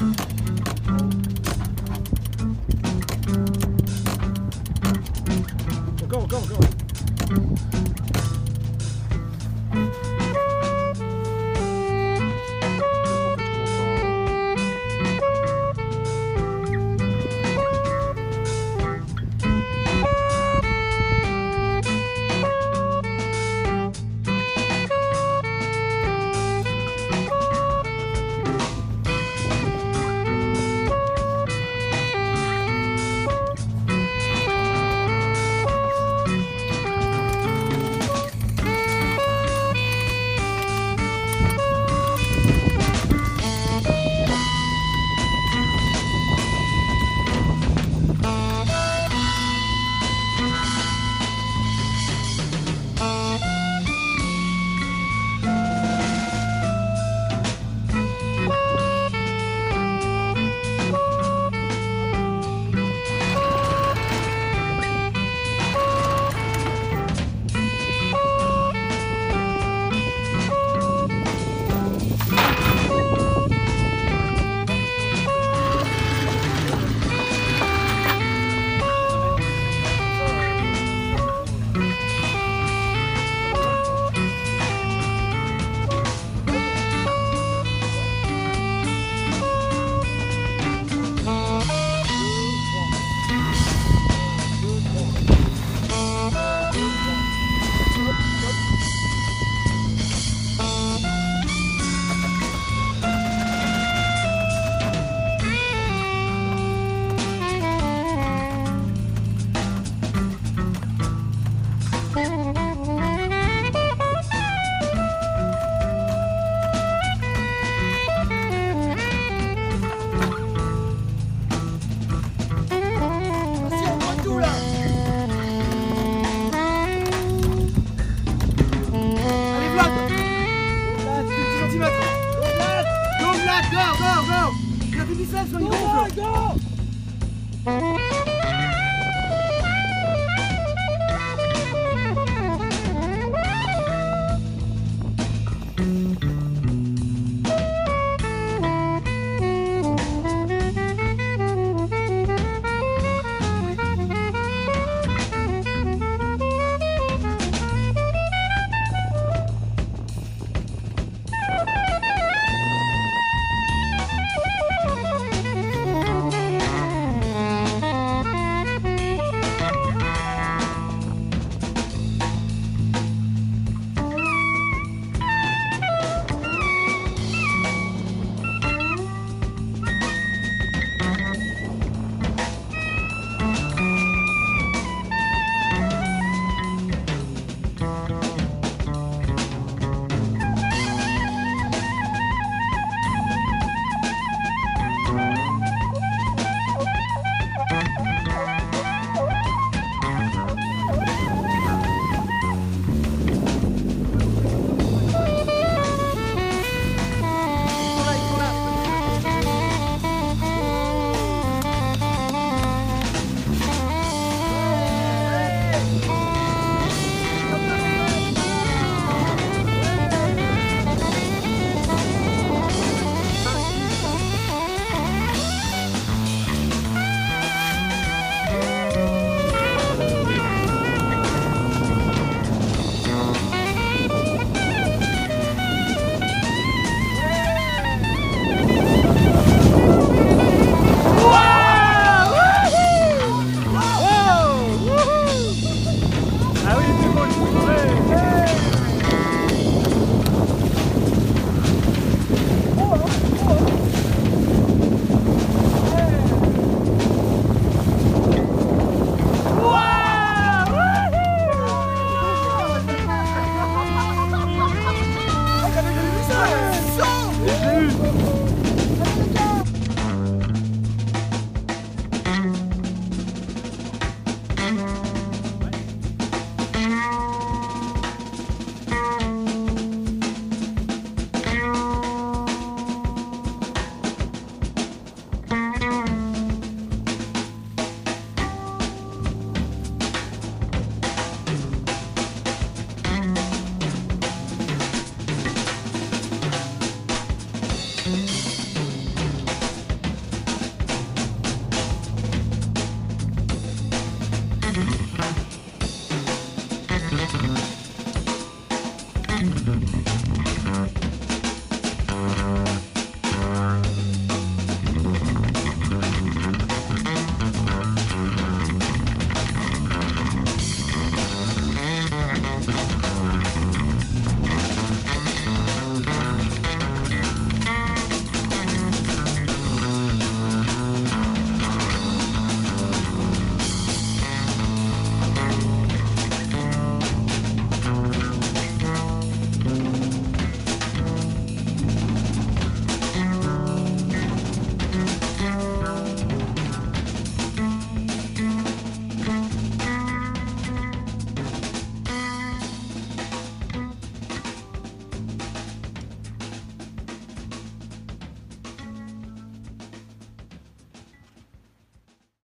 Mm-hmm. No! Bye. Thank you.